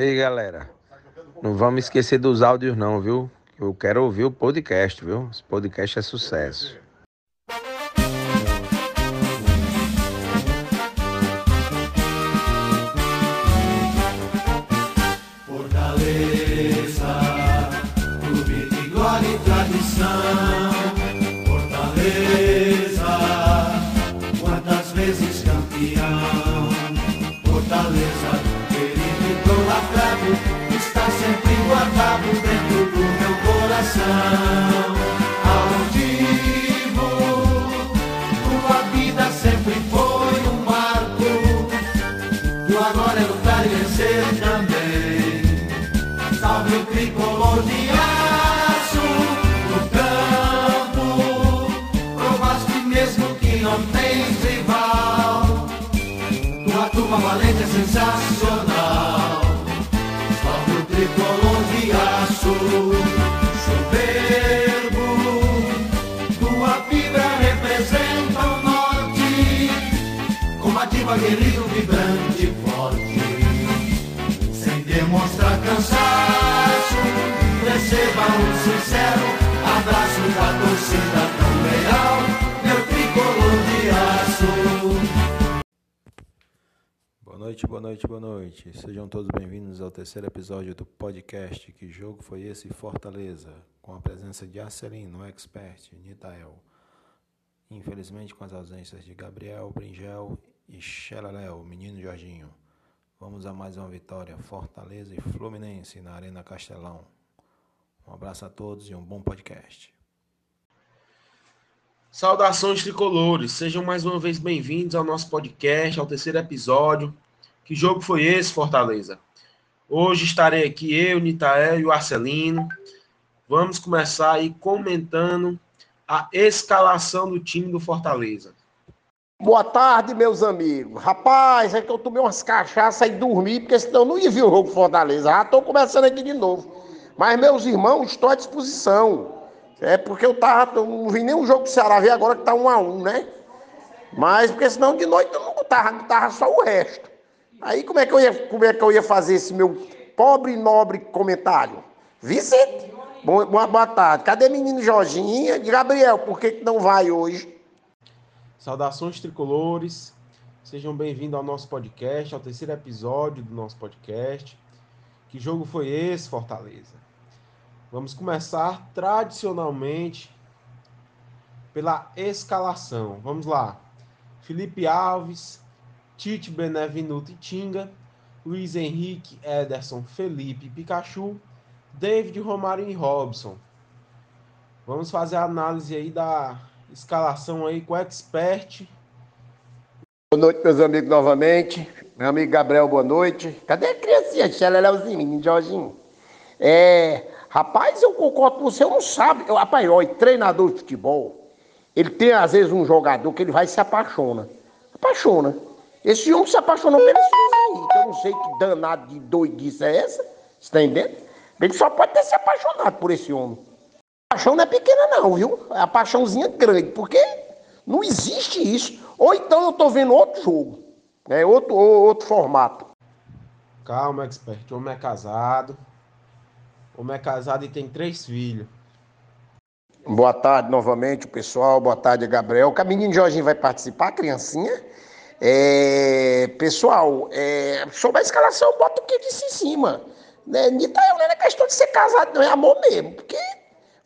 Ei, galera, não vamos esquecer dos áudios não, viu? Eu quero ouvir o podcast, viu? Esse podcast é sucesso. Sensacional. Aguerrido, vibrante e forte. Sem demonstrar cansaço, receba um sincero abraço da torcida tão leal. Meu tricolor de aço. Boa noite, boa noite, boa noite. Sejam todos bem-vindos ao terceiro episódio do podcast Que Jogo Foi Esse Fortaleza, com a presença de Arcelino, expert, Nitael. Infelizmente com as ausências de Gabriel, Bringel e Xelaléu, menino Jorginho. Vamos a mais uma vitória, Fortaleza e Fluminense na Arena Castelão. Um abraço a todos e um bom podcast. Saudações tricolores, sejam mais uma vez bem-vindos ao nosso podcast, ao terceiro episódio. Que jogo foi esse, Fortaleza? Hoje estarei aqui eu, Nitael e o Arcelino. Vamos começar aí comentando a escalação do time do Fortaleza. Boa tarde, meus amigos. Rapaz, é que eu tomei umas cachaças e dormi, porque senão eu não ia ver o jogo Fortaleza. Já estou começando aqui de novo. Mas, meus irmãos, estou à disposição. É porque eu tava, eu não vi nenhum jogo do Ceará, vi agora que tá um a um, né? Mas, porque senão de noite eu não tava, tava só o resto. Aí como é que eu ia, como é que eu ia fazer esse meu pobre e nobre comentário? Vicente, boa, boa tarde. Cadê menino Jorginho Gabriel? Por que, que não vai hoje? Saudações tricolores. Sejam bem-vindos ao nosso podcast, ao terceiro episódio do nosso podcast. Que jogo foi esse, Fortaleza? Vamos começar tradicionalmente pela escalação. Vamos lá. Felipe Alves, Tite, Benevenuto e Tinga, Luiz Henrique, Ederson, Felipe, Pikachu, David, Romário e Robson. Vamos fazer a análise aí da escalação aí com o expert. Boa noite, meus amigos, novamente. Meu amigo Gabriel, boa noite. Cadê a criancinha? Xeleléuzinho, Jorginho. É, rapaz, eu concordo com você, eu não sabe. Eu, rapaz, olha, treinador de futebol, ele tem às vezes um jogador que ele vai e se apaixona. Apaixona. Esse homem se apaixonou aí, que eu não sei que danado de doidice é essa, você tá entendendo? Ele só pode ter se apaixonado por esse homem. A paixão não é pequena não, viu? É a paixãozinha grande, porque não existe isso. Ou então eu tô vendo outro jogo, né? outro, outro formato. Calma, expert. O homem é casado. O homem é casado e tem três filhos. Boa tarde novamente, pessoal. Boa tarde, Gabriel. O caminho de Jorginho vai participar, criancinha? É, pessoal, é, sobre a escalação, bota o que disse em cima. Né? Não é questão de ser casado, não é amor mesmo. Porque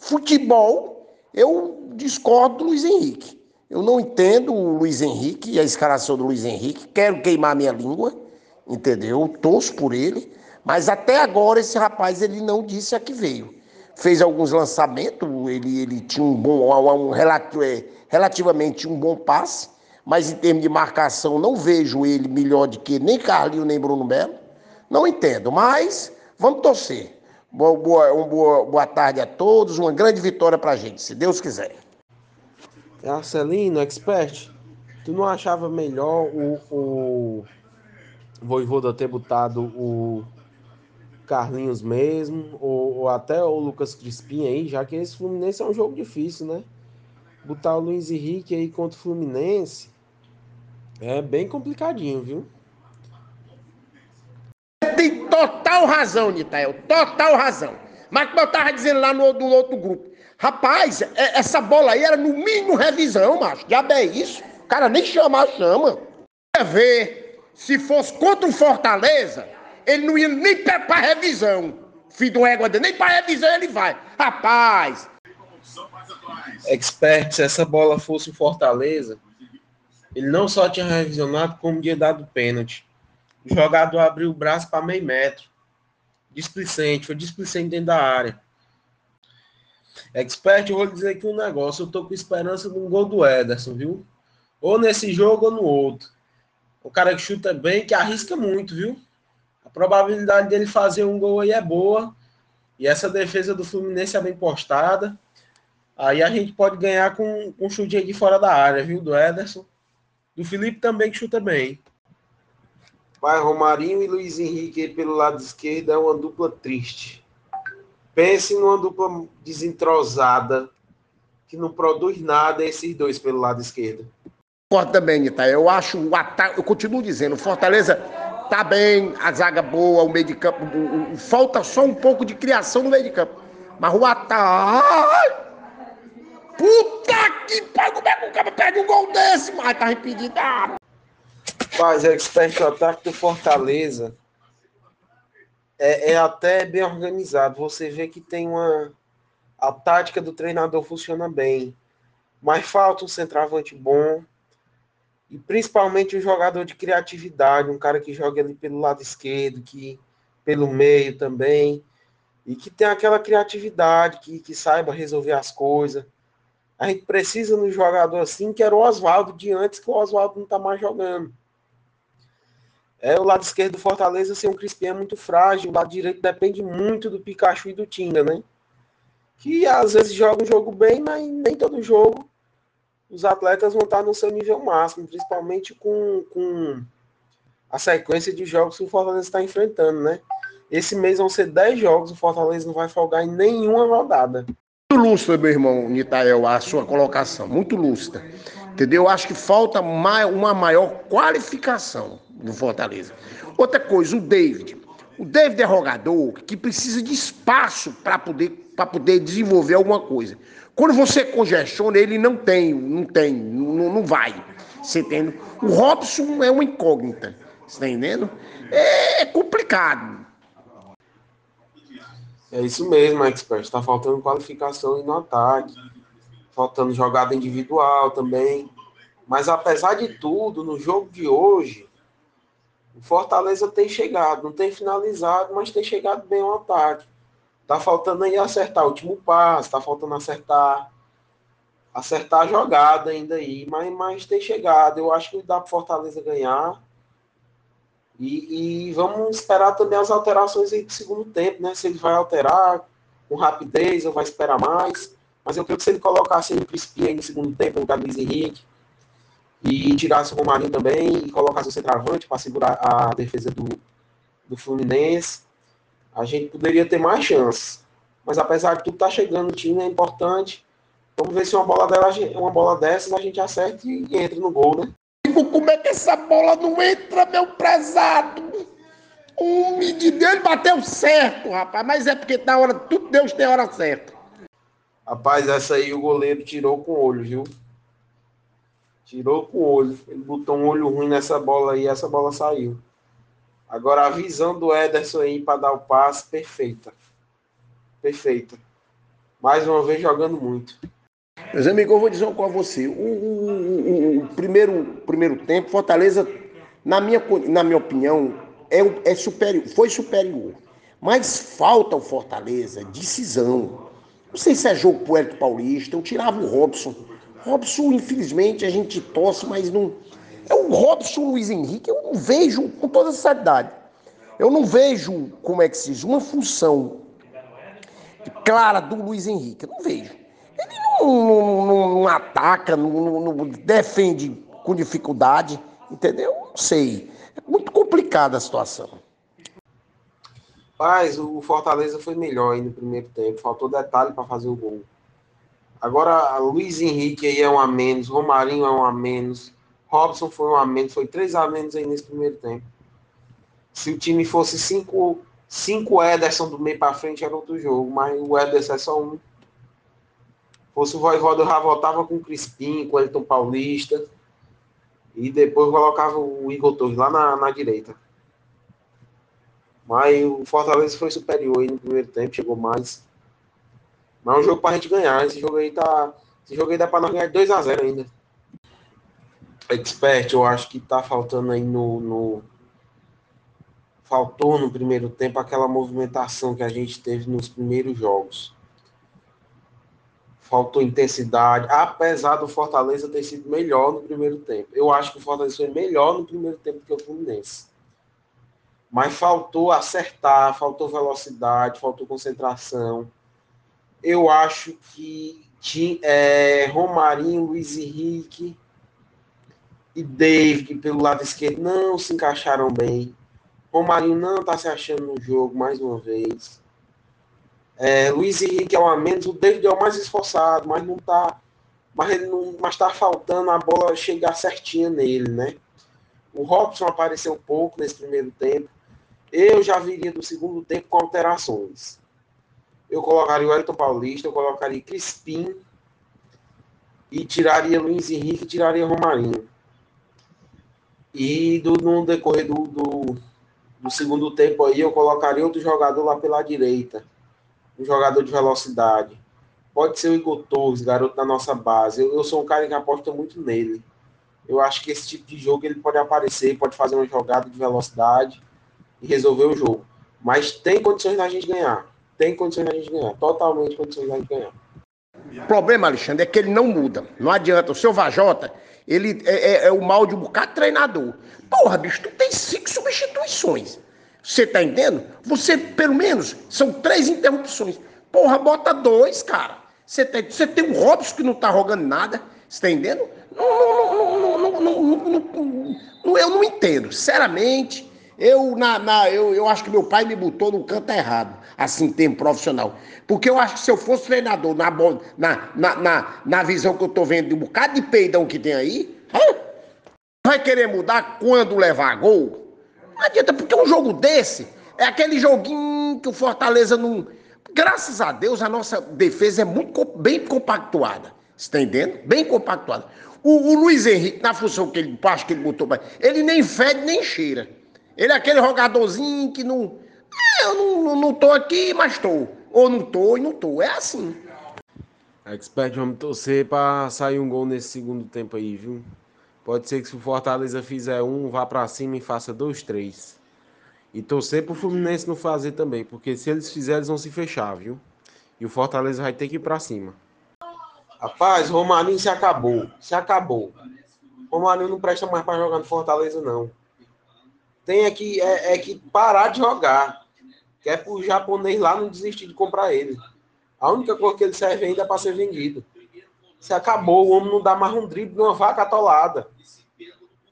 futebol, eu discordo do Luiz Henrique. Eu não entendo o Luiz Henrique e a escalação do Luiz Henrique. Quero queimar minha língua, entendeu? Torço por ele. Mas até agora esse rapaz ele não disse a que veio. Fez alguns lançamentos, ele, ele tinha um bom, um, um, é, relativamente um bom passe mas em termos de marcação não vejo ele melhor do que nem Carlinho nem Bruno Melo. Não entendo, mas vamos torcer. Boa, boa, boa, boa tarde a todos, uma grande vitória pra gente, se Deus quiser. Marcelino, expert, tu não achava melhor o, o Voivoda ter botado o Carlinhos mesmo, ou, ou, até o Lucas Crispim aí, já que esse Fluminense é um jogo difícil, né? Botar o Luiz Henrique aí contra o Fluminense é bem complicadinho, viu? Total razão, Nitael, total razão. Mas como eu tava dizendo lá no, no outro grupo, rapaz, é, essa bola aí era no mínimo revisão, macho. Já é isso. O cara nem chamar, chama. Quer ver, se fosse contra o Fortaleza, ele não ia nem pra revisão. Filho do égua nem pra revisão ele vai. Rapaz. Expert, se essa bola fosse o Fortaleza, ele não só tinha revisionado, como tinha dado pênalti. O jogador abriu o braço para meio metro. Displicente, foi displicente dentro da área. Expert, eu vou dizer aqui um negócio. Eu tô com esperança de um gol do Ederson, viu? Ou nesse jogo ou no outro. O cara que chuta bem, que arrisca muito, viu? A probabilidade dele fazer um gol aí é boa. E essa defesa do Fluminense é bem postada. Aí a gente pode ganhar com, com um chute de fora da área, viu? Do Ederson. Do Felipe também, que chuta bem. Vai Romarinho e Luiz Henrique pelo lado esquerdo é uma dupla triste. Pense numa dupla desentrosada que não produz nada esses dois pelo lado esquerdo. Concordo também, Nita. Eu acho o ataque, eu continuo dizendo, Fortaleza tá bem, a zaga boa, o meio de campo, o, o, falta só um pouco de criação no meio de campo. Mas o ataque Puta que pariu, como é que o cara perde um gol desse, mas tá impedido. Ah. Faz expert o ataque do Fortaleza. É, é, até bem organizado. Você vê que tem uma. A tática do treinador funciona bem. Mas falta um centroavante bom. E principalmente um jogador de criatividade, um cara que joga ali pelo lado esquerdo, que pelo meio também. E que tem aquela criatividade, que, que saiba resolver as coisas. A gente precisa no jogador assim, que era o Oswaldo de antes, que o Oswaldo não está mais jogando. É, o lado esquerdo do Fortaleza ser um Crispim é muito frágil, o lado direito depende muito do Pikachu e do Tinga, né? Que às vezes joga um jogo bem, mas nem todo jogo os atletas vão estar no seu nível máximo, principalmente com, com a sequência de jogos que o Fortaleza está enfrentando, né? Esse mês vão ser 10 jogos, o Fortaleza não vai folgar em nenhuma rodada. Muito lúcida, meu irmão Nitael, a sua colocação, muito lúcida. Entendeu? Eu acho que falta uma maior qualificação no Fortaleza. Outra coisa, o David. O David é rogador que precisa de espaço para poder, poder desenvolver alguma coisa. Quando você congestiona, ele não tem, não tem, não, não vai. Você entende? O Robson é uma incógnita. Você está entendendo? É complicado. É isso mesmo, expert. Está faltando qualificação no ataque, faltando jogada individual também. Mas apesar de tudo, no jogo de hoje, o Fortaleza tem chegado, não tem finalizado, mas tem chegado bem ao ataque. Tá faltando aí acertar o último passo, tá faltando acertar acertar a jogada ainda aí, mas, mas tem chegado. Eu acho que dá para Fortaleza ganhar. E, e, vamos esperar também as alterações aí do segundo tempo, né? Se ele vai alterar com rapidez ou vai esperar mais. Mas eu creio que se ele colocasse o Crispim aí no segundo tempo, no lugar do Henrique, e tirasse o Romarinho também, e colocasse o centroavante para segurar a defesa do, do Fluminense, a gente poderia ter mais chances. Mas apesar de tudo tá chegando o time, é importante. Vamos ver se uma bola dela, uma bola dessas a gente acerta e entra no gol, né? como é que essa bola não entra, meu prezado? O menino dele bateu certo, rapaz. Mas é porque na hora, tudo Deus tem hora certa. Rapaz, essa aí o goleiro tirou com o olho, viu? Tirou com o olho. Ele botou um olho ruim nessa bola aí, essa bola saiu. Agora a visão do Ederson aí para dar o passe, perfeita. Perfeita. Mais uma vez jogando muito. Meus amigos, eu vou dizer uma coisa a você. O, o, o, o, primeiro, primeiro tempo, Fortaleza, na minha, na minha opinião, é, é superior, foi superior. Mas falta o Fortaleza decisão. Não sei se é jogo pro Hélio Paulista, eu tirava o Robson. Robson, infelizmente, a gente torce, mas não. É o Robson Luiz Henrique, eu não vejo, com toda a seriedade, eu não vejo, como é que se diz, uma função clara do Luiz Henrique. Eu não vejo. Ele não, não, não, não ataca, não, defende com dificuldade, entendeu? Não sei. É muito complicada a situação. Mas o Fortaleza foi melhor aí no primeiro tempo. Faltou detalhe para fazer o gol. Agora, Luiz Henrique aí é um a menos, Romarinho é um a menos, Robson foi um a menos, foi três a menos aí nesse primeiro tempo. Se o time fosse cinco cinco Ederson do meio para frente era outro jogo, mas o Ederson é só um. Fosse o Voivoda, já voltava com o Crispim, com o Elton Paulista. E depois colocava o Igor Torres lá na, na direita. Mas o Fortaleza foi superior aí no primeiro tempo, chegou mais. Mas é um jogo pra gente ganhar. Esse jogo aí tá. Esse jogo aí dá pra nós ganhar 2x0 ainda. Expert, eu acho que tá faltando aí no, no, Faltou no primeiro tempo aquela movimentação que a gente teve nos primeiros jogos. Faltou intensidade, apesar do Fortaleza ter sido melhor no primeiro tempo. Eu acho que o Fortaleza foi melhor no primeiro tempo que o Fluminense. Mas faltou acertar, faltou velocidade, faltou concentração. Eu acho que é, Romarinho, Luiz Henrique e David pelo lado esquerdo não se encaixaram bem. Romarinho não está se achando no jogo mais uma vez. É, Luiz Henrique é o a menos, o David é o mais esforçado, mas não está. Mas está faltando a bola chegar certinha nele, né? O Robson apareceu pouco nesse primeiro tempo. Eu já viria do segundo tempo com alterações. Eu colocaria o Elton Paulista, eu colocaria Crispim e tiraria Luiz Henrique tiraria Romarinho. E do, no decorrer do, do, do, segundo tempo aí, eu colocaria outro jogador lá pela direita. Um jogador de velocidade. Pode ser o Igor Torres, garoto da nossa base. Eu, eu sou um cara que aposta muito nele. Eu acho que esse tipo de jogo ele pode aparecer, pode fazer uma jogada de velocidade e resolver o jogo. Mas tem condições da gente ganhar. Tem condições gente ganhar. Totalmente condições gente ganhar. O problema, Alexandre, é que ele não muda. Não adianta. O seu Vajota, ele é, é, é, o mal de um bocado de treinador. Porra, bicho, tu tem cinco substituições. Você tá entendendo? Você, pelo menos, são três interrupções. Porra, bota dois, cara. Você tem, você tem um Robson que não tá rogando nada. Você tá entendendo? Não, não, não, não, não, eu não entendo. Sinceramente, eu, na, na, eu, eu acho que meu pai me botou no canto errado, assim, tempo profissional. Porque eu acho que se eu fosse treinador na, na, na, na, na visão que eu tô vendo de um bocado de peidão que tem aí, vai querer mudar quando levar gol? Não adianta, porque um jogo desse é aquele joguinho que o Fortaleza não. Graças a Deus, a nossa defesa é muito bem compactuada. Você tá entendendo? Bem compactuada. O, o Luiz Henrique, na função que ele acho que ele botou, ele nem fede nem cheira. Ele é aquele jogadorzinho que não. É, eu não, não, não tô aqui, mas tô. Ou não tô e não tô. É assim. Expert, vamos torcer para sair um gol nesse segundo tempo aí, viu? Pode ser que se o Fortaleza fizer um, vá para cima e faça dois, três. E torcer pro Fluminense não fazer também, porque se eles fizerem, eles vão se fechar, viu? E o Fortaleza vai ter que ir para cima. Rapaz, o Romarinho se acabou. Se acabou. O Romarinho não presta mais para jogar no Fortaleza, não tem é que, é, é que parar de jogar. Que é pro japonês lá não desistir de comprar ele. A única coisa que ele serve ainda é para ser vendido. Se acabou, o homem não dá mais um drible de uma vaca atolada.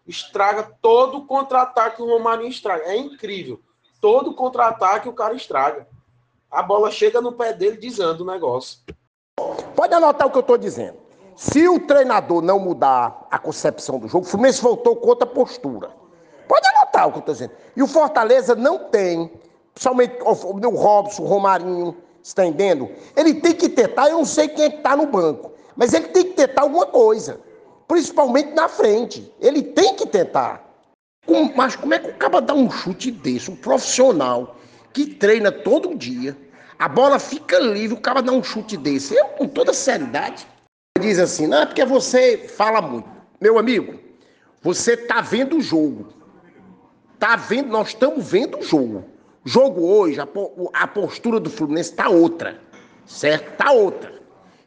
Estraga todo contra-ataque o Romarinho estraga. É incrível. Todo contra-ataque o cara estraga. A bola chega no pé dele dizendo o negócio. Pode anotar o que eu estou dizendo. Se o treinador não mudar a concepção do jogo, o Fluminense voltou com outra postura. Pode anotar o que eu estou dizendo. E o Fortaleza não tem, somente o Robson, o Romarinho, está entendendo? Ele tem que tentar, eu não sei quem é está no banco, mas ele tem que tentar alguma coisa, principalmente na frente. Ele tem que tentar. Mas como é que o cara dá um chute desse, um profissional que treina todo dia, a bola fica livre, o cara dá um chute desse? Eu, com toda seriedade, diz assim, não, é porque você fala muito. Meu amigo, você está vendo o jogo. Tá vendo, nós estamos vendo o jogo. O jogo hoje, a, a postura do Fluminense está outra. Certo? Está outra.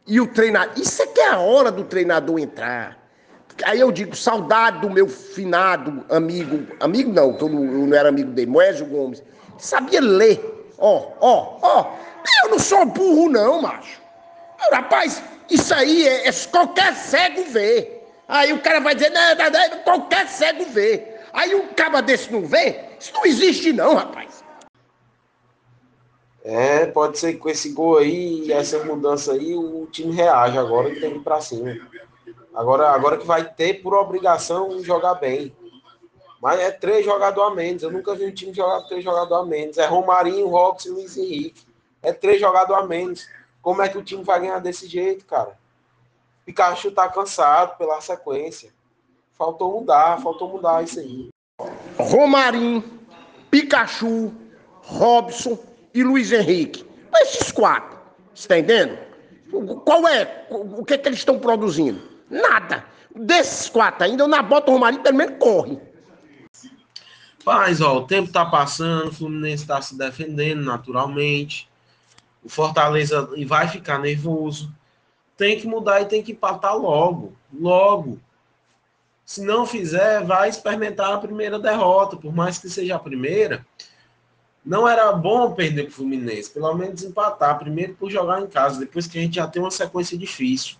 E o treinador. Isso é que é a hora do treinador entrar. Aí eu digo, saudade do meu finado amigo. Amigo não, que eu não, eu era amigo dele, Moésio Gomes. Sabia ler. Ó, ó, ó. Eu não sou burro, não, macho. Rapaz, isso aí é, é qualquer cego vê. Aí o cara vai dizer, não, não, não, qualquer cego vê. Aí um caba desse não vê? Isso não existe não, rapaz. É, pode ser que com esse gol aí, essa mudança aí, o time reage agora e tem que ir pra cima. Agora, agora que vai ter por obrigação jogar bem. Mas é três jogadores a menos. Eu nunca vi um time jogar três jogadores a menos. É Romarinho, Robson e Luiz Henrique. É três jogadores a menos. Como é que o time vai ganhar desse jeito, cara? Pikachu tá cansado pela sequência. Faltou mudar, faltou mudar isso aí. Romarinho, Pikachu, Robson e Luiz Henrique. Esses quatro, você tá entendendo? Qual é? O que, é que eles estão produzindo? Nada. Desses quatro ainda, eu na bota o Romarinho pelo menos corre. Mas, ó, o tempo tá passando, o Fluminense tá se defendendo naturalmente. O Fortaleza vai ficar nervoso. Tem que mudar e tem que empatar logo. Logo. Se não fizer, vai experimentar a primeira derrota, por mais que seja a primeira. Não era bom perder para o Fluminense, pelo menos empatar. Primeiro por jogar em casa, depois que a gente já tem uma sequência difícil.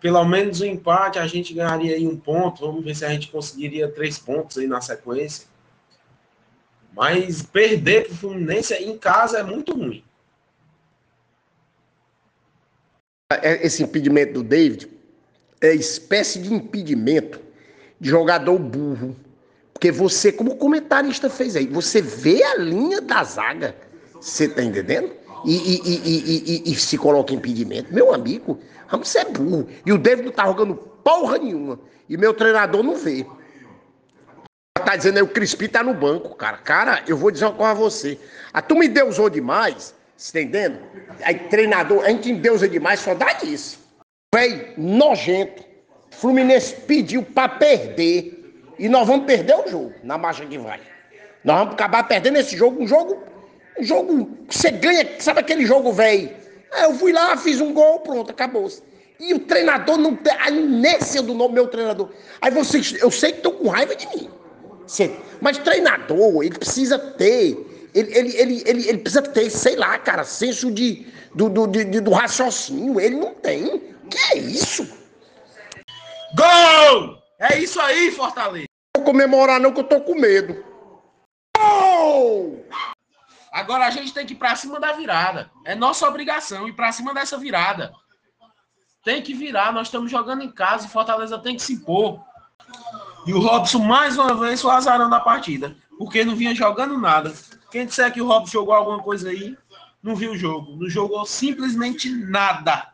Pelo menos o um empate a gente ganharia aí um ponto. Vamos ver se a gente conseguiria três pontos aí na sequência. Mas perder para o Fluminense em casa é muito ruim. É, esse impedimento do David é espécie de impedimento de jogador burro. Porque você, como comentarista fez aí, você vê a linha da zaga. Você tá entendendo? E, e, e, e, se coloca impedimento. Meu amigo, você é burro. E o David não tá jogando porra nenhuma. E meu treinador não vê. Tá dizendo aí, o Crispi tá no banco, cara. Cara, eu vou dizer uma coisa a você. A tu me deusou demais, tá entendendo? Aí treinador, a gente endeusa demais, só dá isso. Véi, nojento. Fluminense pediu pra perder. E nós vamos perder o jogo, na marcha que vai. Nós vamos acabar perdendo esse jogo, um jogo, um jogo que você ganha, sabe aquele jogo, velho? Aí eu fui lá, fiz um gol, pronto, acabou. E o treinador não tem a inércia do nome meu treinador. Aí vocês, eu sei que estão com raiva de mim. Mas treinador, ele precisa ter, ele, ele, ele, ele, ele precisa ter, sei lá, cara, senso de, do, do, de, do raciocínio. Ele não tem. Que é isso? Gol! É isso aí, Fortaleza. Não vou comemorar não, que eu tô com medo. Gol! Agora a gente tem que ir pra cima da virada. É nossa obrigação ir pra cima dessa virada. Tem que virar, nós estamos jogando em casa, o Fortaleza tem que se impor. E o Robson, mais uma vez, foi azarão da partida. Porque não vinha jogando nada. Quem disser que o Robson jogou alguma coisa aí, não viu o jogo. Não jogou simplesmente nada.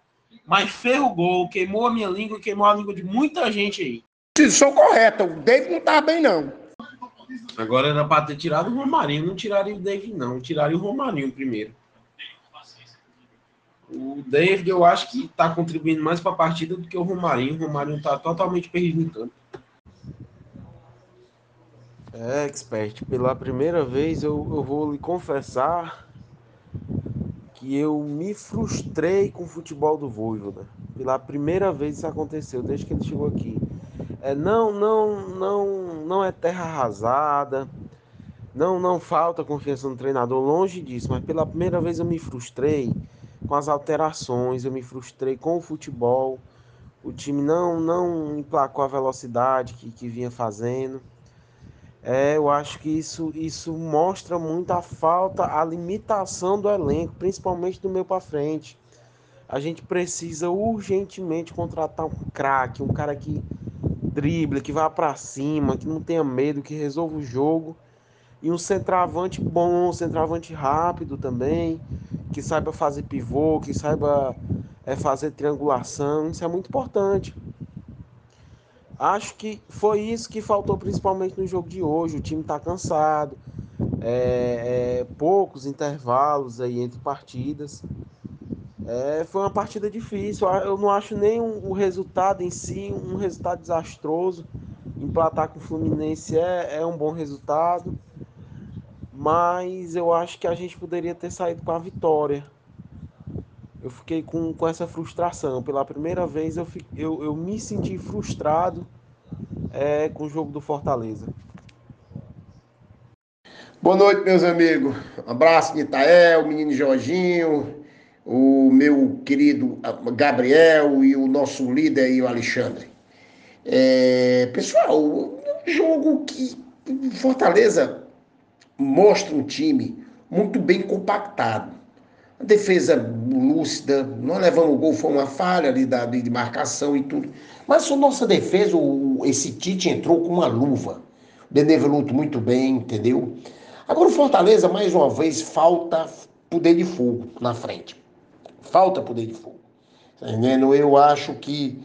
Mas gol, queimou a minha língua, queimou a língua de muita gente aí. Decisão correta. O David não tava bem, não. Agora era para ter tirado o Romarinho. Não tiraria o David, não. Tiraria o Romarinho primeiro. O David, eu acho que está contribuindo mais para a partida do que o Romarinho. O Romarinho está totalmente perdido no campo. É, expert, pela primeira vez eu, eu vou lhe confessar que eu me frustrei com o futebol do Voivoda. Pela primeira vez isso aconteceu, desde que ele chegou aqui. É, não, não, não, não é terra arrasada, não, não falta confiança no treinador, longe disso, mas pela primeira vez eu me frustrei com as alterações, eu me frustrei com o futebol. O time não, não emplacou a velocidade que, que vinha fazendo. É, eu acho que isso, isso mostra muito a falta, a limitação do elenco, principalmente do meio para frente. A gente precisa urgentemente contratar um craque, um cara que drible, que vá para cima, que não tenha medo, que resolva o jogo. E um centroavante bom, um centroavante rápido também, que saiba fazer pivô, que saiba é, fazer triangulação. Isso é muito importante. Acho que foi isso que faltou principalmente no jogo de hoje. O time está cansado, é, é, poucos intervalos aí entre partidas. É, foi uma partida difícil. Eu não acho nem o resultado em si um resultado desastroso. Emplatar com o Fluminense é, é um bom resultado, mas eu acho que a gente poderia ter saído com a vitória eu fiquei com, com essa frustração. Pela primeira vez eu, eu, eu me senti frustrado é, com o jogo do Fortaleza. Boa noite, meus amigos. Um abraço de Itael, o menino Jorginho, o meu querido Gabriel e o nosso líder aí, o Alexandre. É, pessoal, um jogo que Fortaleza mostra um time muito bem compactado defesa lúcida, nós levamos o gol, foi uma falha ali da, de marcação e tudo. Mas a nossa defesa, o, esse Tite entrou com uma luva. Benevenuto muito bem, entendeu? Agora o Fortaleza, mais uma vez, falta poder de fogo na frente. Falta poder de fogo. Tá entendendo? Eu acho que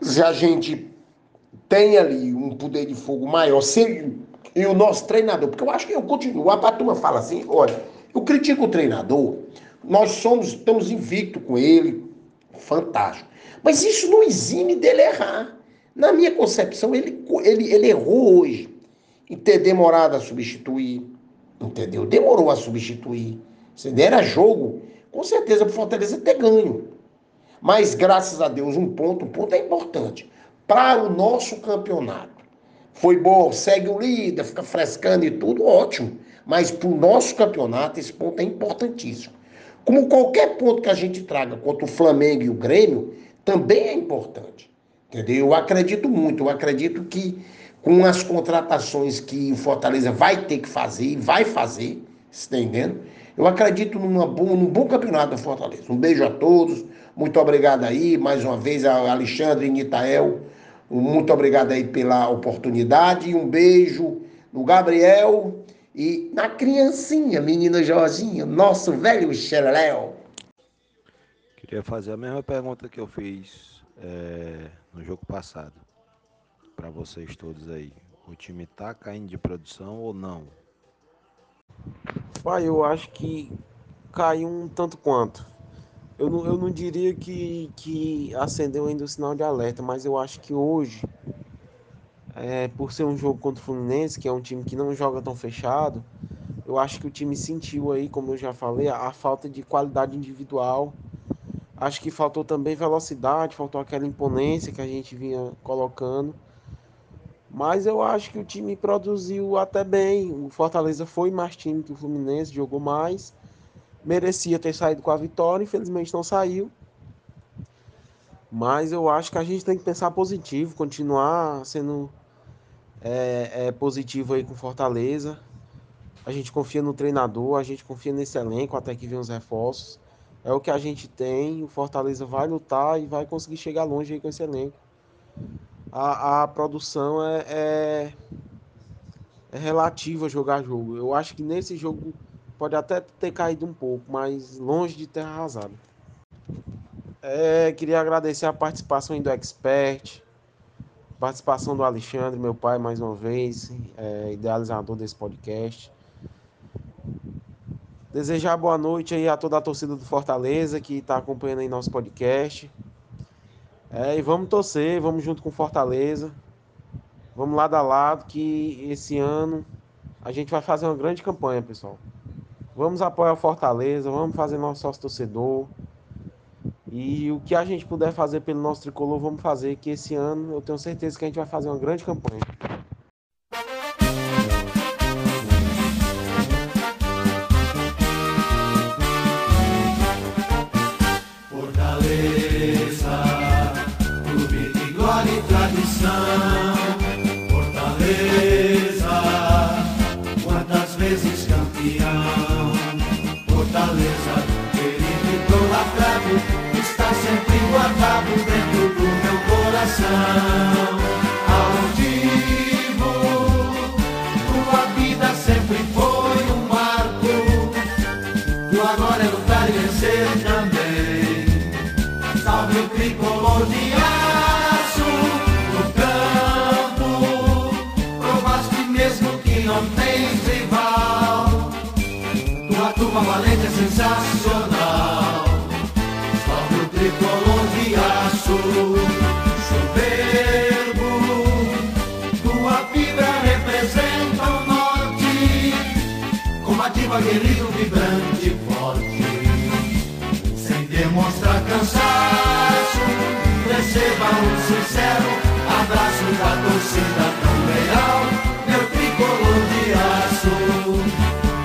se a gente tem ali um poder de fogo maior, se, e o nosso treinador, porque eu acho que eu continuo, a turma fala assim, olha, eu critico o treinador, nós somos, estamos invicto com ele, fantástico. Mas isso não exime dele errar. Na minha concepção, ele, ele, ele errou hoje em ter demorado a substituir, entendeu? Demorou a substituir. Entendeu? Era jogo, com certeza, o Fortaleza ter ganho. Mas, graças a Deus, um ponto, um ponto é importante. Para o nosso campeonato. Foi bom, segue o líder, fica frescando e tudo, ótimo. Mas para o nosso campeonato, esse ponto é importantíssimo. Como qualquer ponto que a gente traga contra o Flamengo e o Grêmio, também é importante. Entendeu? Eu acredito muito, eu acredito que com as contratações que o Fortaleza vai ter que fazer e vai fazer, está entendendo? Eu acredito numa bom, num bom campeonato da Fortaleza. Um beijo a todos, muito obrigado aí, mais uma vez, a Alexandre e Nitael, muito obrigado aí pela oportunidade, um beijo no Gabriel e na criancinha, menina Jorginho, nosso velho xereléu. Queria fazer a mesma pergunta que eu fiz é, no jogo passado para vocês todos aí. O time tá caindo de produção ou não? Pai, eu acho que caiu um tanto quanto. Eu não, eu não diria que, que acendeu ainda o sinal de alerta, mas eu acho que hoje, é, por ser um jogo contra o Fluminense, que é um time que não joga tão fechado, eu acho que o time sentiu aí, como eu já falei, a, a falta de qualidade individual. Acho que faltou também velocidade, faltou aquela imponência que a gente vinha colocando. Mas eu acho que o time produziu até bem. O Fortaleza foi mais time que o Fluminense, jogou mais. Merecia ter saído com a vitória, infelizmente não saiu. Mas eu acho que a gente tem que pensar positivo, continuar sendo é, é, positivo aí com Fortaleza. A gente confia no treinador, a gente confia nesse elenco até que venham os reforços. É o que a gente tem. O Fortaleza vai lutar e vai conseguir chegar longe aí com esse elenco a, a produção é, é, é relativa jogar jogo. Eu acho que nesse jogo pode até ter caído um pouco, mas longe de ter arrasado. É, queria agradecer a participação do Expert, participação do Alexandre, meu pai, mais uma vez, é, idealizador desse podcast. Desejar boa noite aí a toda a torcida do Fortaleza que está acompanhando aí nosso podcast. É, e vamos torcer, vamos junto com Fortaleza. Vamos lado a lado que esse ano a gente vai fazer uma grande campanha, pessoal. Vamos apoiar o Fortaleza, vamos fazer nosso sócio torcedor. E o que a gente puder fazer pelo nosso tricolor, vamos fazer, que esse ano eu tenho certeza que a gente vai fazer uma grande campanha. Sensacional. O tricolor de aço, soberbo. Tua fibra representa o norte, combativa, guerreiro, vibrante, forte. Sem demonstrar cansaço, receba um sincero abraço da torcida.